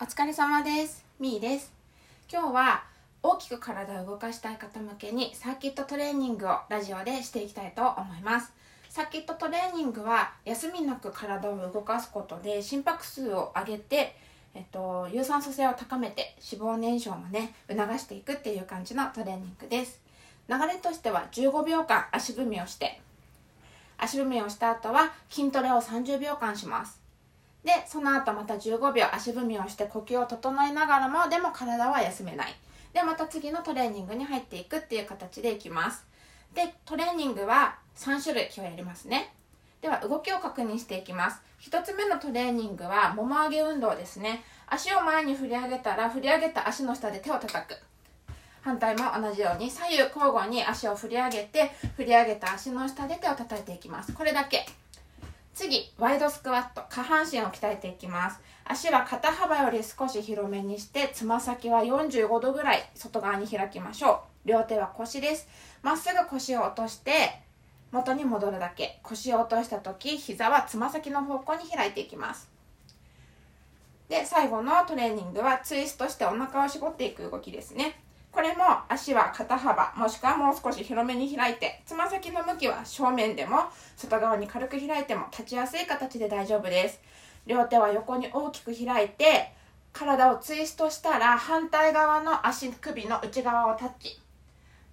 お疲れ様です。みーです。今日は大きく体を動かしたい方向けにサーキットトレーニングをラジオでしていきたいと思います。サーキットトレーニングは休みなく体を動かすことで心拍数を上げて、えっと、有酸素性を高めて脂肪燃焼もね促していくっていう感じのトレーニングです。流れとしては15秒間足踏みをして足踏みをした後は筋トレを30秒間します。でその後また15秒足踏みをして呼吸を整えながらもでも体は休めない。でまた次のトレーニングに入っていくっていう形でいきます。でトレーニングは3種類今日やりますね。では動きを確認していきます。1つ目のトレーニングはもも上げ運動ですね。足を前に振り上げたら振り上げた足の下で手を叩く。反対も同じように左右交互に足を振り上げて振り上げた足の下で手を叩いていきます。これだけ。次ワイドスクワット下半身を鍛えていきます。足は肩幅より少し広めにしてつま先は45度ぐらい外側に開きましょう。両手は腰です。まっすぐ腰を落として元に戻るだけ。腰を落とした時膝はつま先の方向に開いていきます。で最後のトレーニングはツイストしてお腹を絞っていく動きですね。これも足は肩幅もしくはもう少し広めに開いてつま先の向きは正面でも外側に軽く開いても立ちやすい形で大丈夫です。両手は横に大きく開いて体をツイストしたら反対側の足首の内側をタッチ。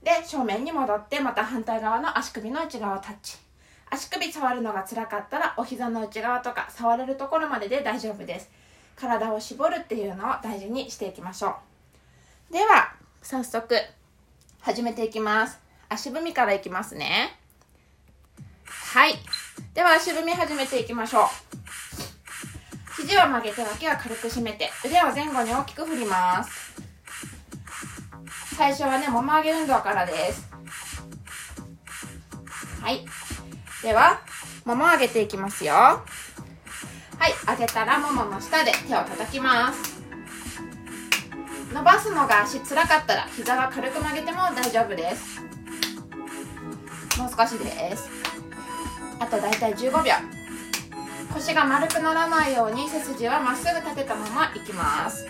で正面に戻ってまた反対側の足首の内側をタッチ。足首触るのが辛かったらお膝の内側とか触れるところまでで大丈夫です。体を絞るっていうのを大事にしていきましょう。では早速始めていきます。足踏みからいきますね。はい。では足踏み始めていきましょう。肘を曲げて脇は軽く締めて腕を前後に大きく振ります。最初はねもも上げ運動からです。はい。ではもも上げていきますよ。はい。上げたらももの下で手を叩きます。伸ばすのが足つらかったら膝は軽く曲げても大丈夫です。もう少しです。あとだいたい15秒。腰が丸くならないように背筋はまっすぐ立てたままいきます。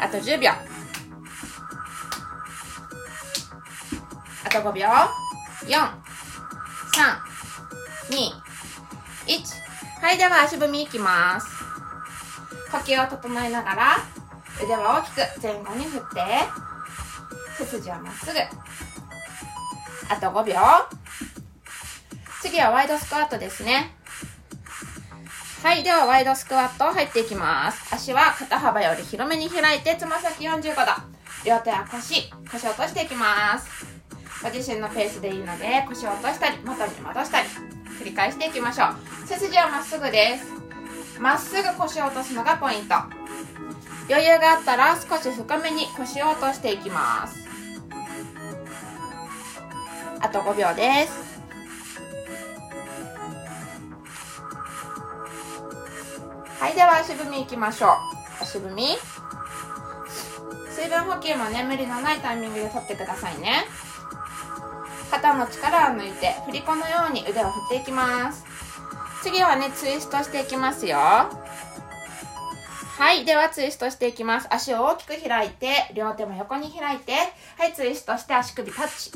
あと10秒。あと5秒。432はいでは足踏みいきます。呼吸を整えながら。腕は大きく前後に振って背筋はまっすぐ。あと5秒次はワイドスクワットですね。はいではワイドスクワット入っていきます。足は肩幅より広めに開いてつま先45度。両手は腰腰を落としていきます。ご自身のペースでいいので腰を落としたり元に戻したり繰り返していきましょう。背筋はまっすぐです。まっすぐ腰を落とすのがポイント。余裕があったら少し深めに腰を落としていきます。あと5秒です。はいでは足踏みいきましょう。足踏み。水分補給もね無理のないタイミングで取ってくださいね。肩の力を抜いて振り子のように腕を振っていきます。次はねツイストしていきますよ。はい。では、ツイストしていきます。足を大きく開いて、両手も横に開いて、はい、ツイストして足首タッチ。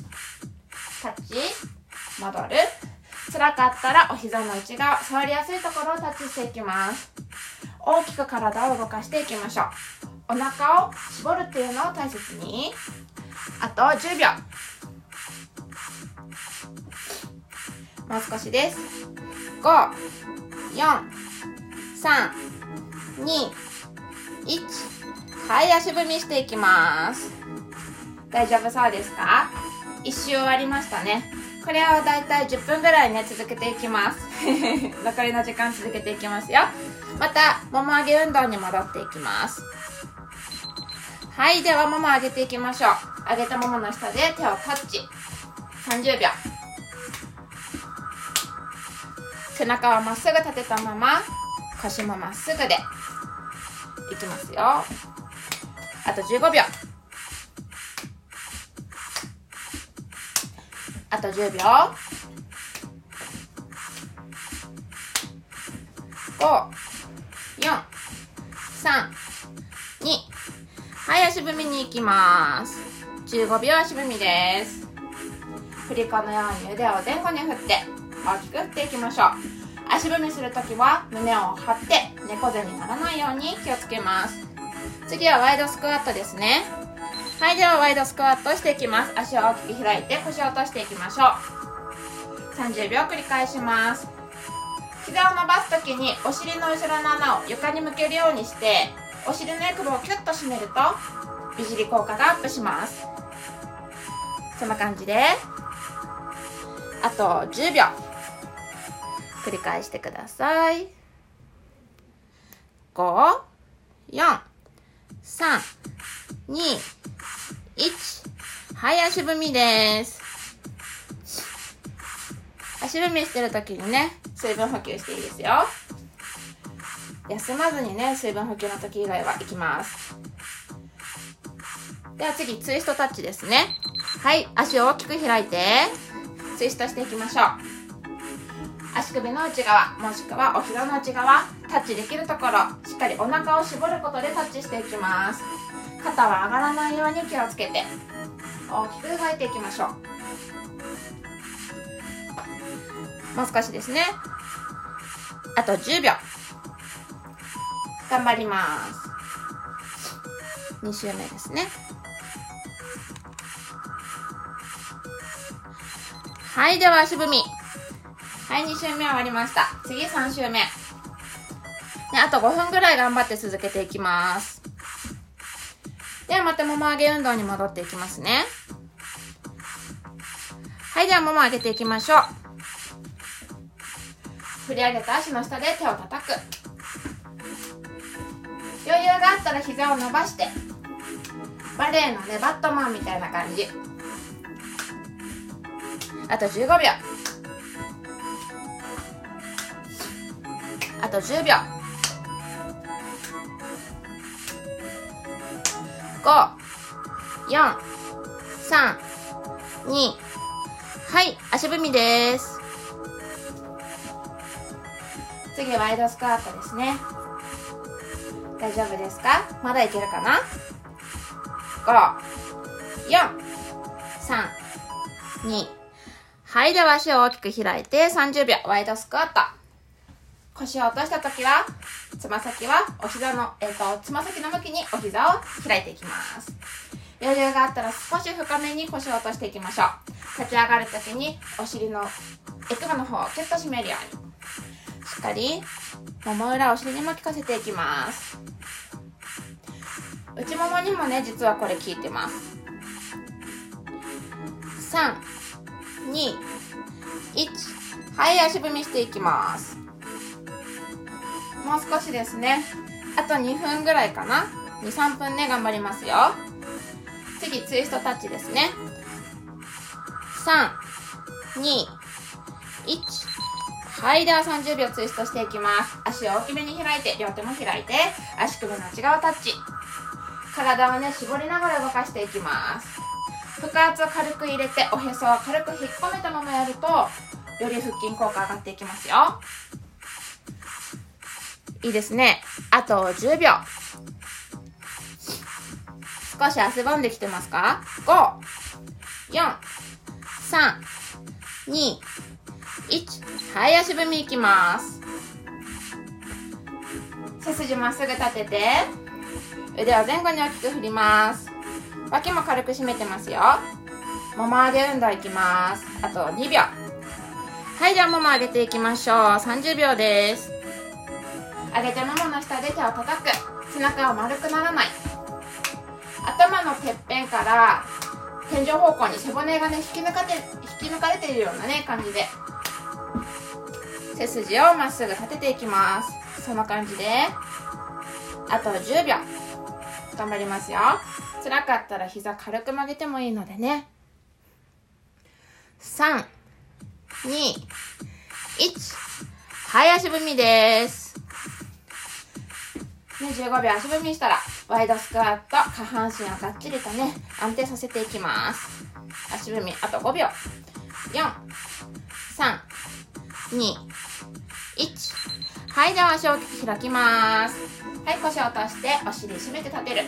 タッチ。戻る。辛かったら、お膝の内側、触りやすいところをタッチしていきます。大きく体を動かしていきましょう。お腹を絞るっていうのを大切に。あと10秒。もう少しです。5、4、3、1はい足踏みしていきます。大丈夫そうですか？一周終わりましたね。これをだいたい10分ぐらいね続けていきます。残りの時間続けていきますよ。またもも上げ運動に戻っていきます。はいではもも上げていきましょう。上げたももの下で手をタッチ。30秒。背中はまっすぐ立てたまま腰もまっすぐで。いきますよ。あと15秒。あと10秒。5 4 3 2はい足踏みに行きます。15秒足踏みです。振り子のように腕を前後に振って大きく振っていきましょう。足踏みするときは胸を張って猫背にならないように気をつけます。次はワイドスクワットですね。はいではワイドスクワットしていきます。足を大きく開いて腰を落としていきましょう。30秒繰り返します。膝を伸ばす時にお尻の後ろの穴を床に向けるようにしてお尻のエクボをキュッと締めると美尻効果がアップします。そんな感じであと10秒繰り返してください。5 4 3 2 1はい足踏みです。足踏みしてる時にね水分補給していいですよ。休まずにね水分補給の時以外は行きます。では次ツイストタッチですね。はい足を大きく開いてツイストしていきましょう。足首の内側もしくはお膝の内側。タッチできるところしっかりお腹を絞ることでタッチしていきます。肩は上がらないように気をつけて大きく動いていきましょう。もう少しですね。あと10秒。頑張ります。2周目ですね。はいでは足踏み。はい2周目終わりました。次3周目。ねあと5分ぐらい頑張って続けていきます。ではまたもも上げ運動に戻っていきますね。はいではもも上げていきましょう。振り上げた足の下で手を叩く。余裕があったら膝を伸ばしてバレエのねバットマンみたいな感じ。あと15秒。あと10秒。543はい足踏みです。次ワイドスクワットですね。大丈夫ですか？まだいけるかな？543 2はいでは足を大きく開いて30秒。ワイドスクワット。腰を落とした時はつま先はお膝のえっ、ー、とつま先の向きにお膝を開いていきます。余裕があったら少し深めに腰を落としていきましょう。立ち上がる時にお尻のエクボの方をキュッと締めるように。しっかりもも裏お尻にも効かせていきます。内ももにもね実はこれ効いてます。3 2 1はい足踏みしていきます。もう少しですね。あと2分ぐらいかな。23分ね頑張りますよ。次ツイストタッチですね。3 2 1はいでは30秒ツイストしていきます。足を大きめに開いて両手も開いて足首の内側タッチ。体をね絞りながら動かしていきます。腹圧を軽く入れておへそを軽く引っ込めたままやるとより腹筋効果上がっていきますよ。いいですね。あと10秒。少し汗ばんできてますか？5 4 3 2 1はい足踏みいきます。背筋まっすぐ立てて。腕を前後に大きく振ります。脇も軽く締めてますよ。もも上げ運動いきます。あと2秒。はいではもも上げていきましょう。30秒です。上げてももの下で手を叩く。背中を丸くならない。頭のてっぺんから天井方向に背骨がね引き抜かれ引き抜かれているようなね感じで。背筋をまっすぐ立てていきます。そんな感じで。あと10秒。頑張りますよ。辛かったら膝軽く曲げてもいいのでね。3 2 1はい足踏みです。ね、15秒足踏みしたらワイドスクワット下半身をがっちりとね安定させていきます。足踏みあと5秒。432 1はいでは足を開きます。はい腰を落としてお尻締めて立てる。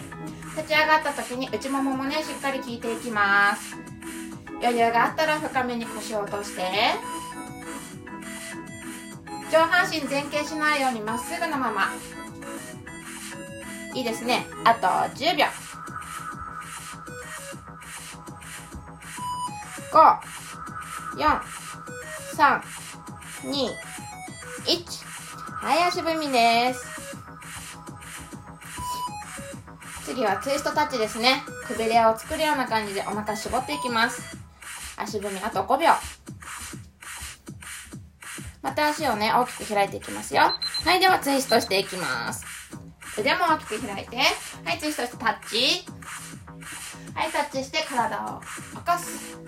立ち上がった時に内もももねしっかり効いていきます。余裕があったら深めに腰を落として。上半身前傾しないようにまっすぐのまま。いいですね。あと10秒。54321はい足踏みです。次はツイストタッチですね。くびれを作るような感じでお腹絞っていきます。足踏みあと5秒。また足をね大きく開いていきますよ。はいではツイストしていきます。腕も大きく開いて。はいツイストしてタッチ。はいタッチして体を起こす。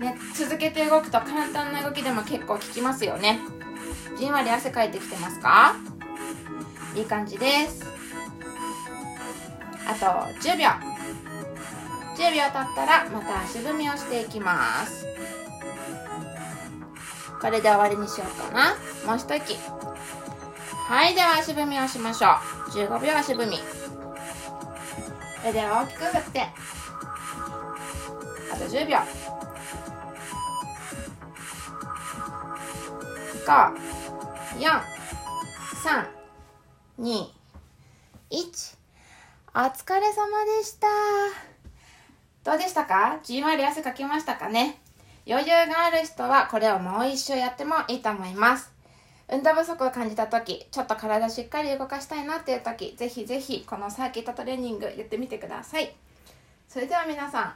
ね続けて動くと簡単な動きでも結構効きますよね。じんわり汗かいてきてますか？いい感じです。あと10秒。10秒経ったらまた足踏みをしていきます。これで終わりにしようかな。もう一息。はいでは足踏みをしましょう。15秒足踏み。腕を大きく振って。あと10秒。5 4 3 2 1お疲れ様でした。どうでしたか？じんわり汗かきましたかね？余裕がある人はこれをもう一周やってもいいと思います運動不足を感じた時ちょっと体しっかり動かしたいなっていう時ぜひぜひこのサーキットトレーニングやってみてください。それでは皆さん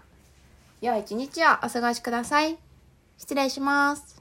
良い一日をお過ごしください。失礼します。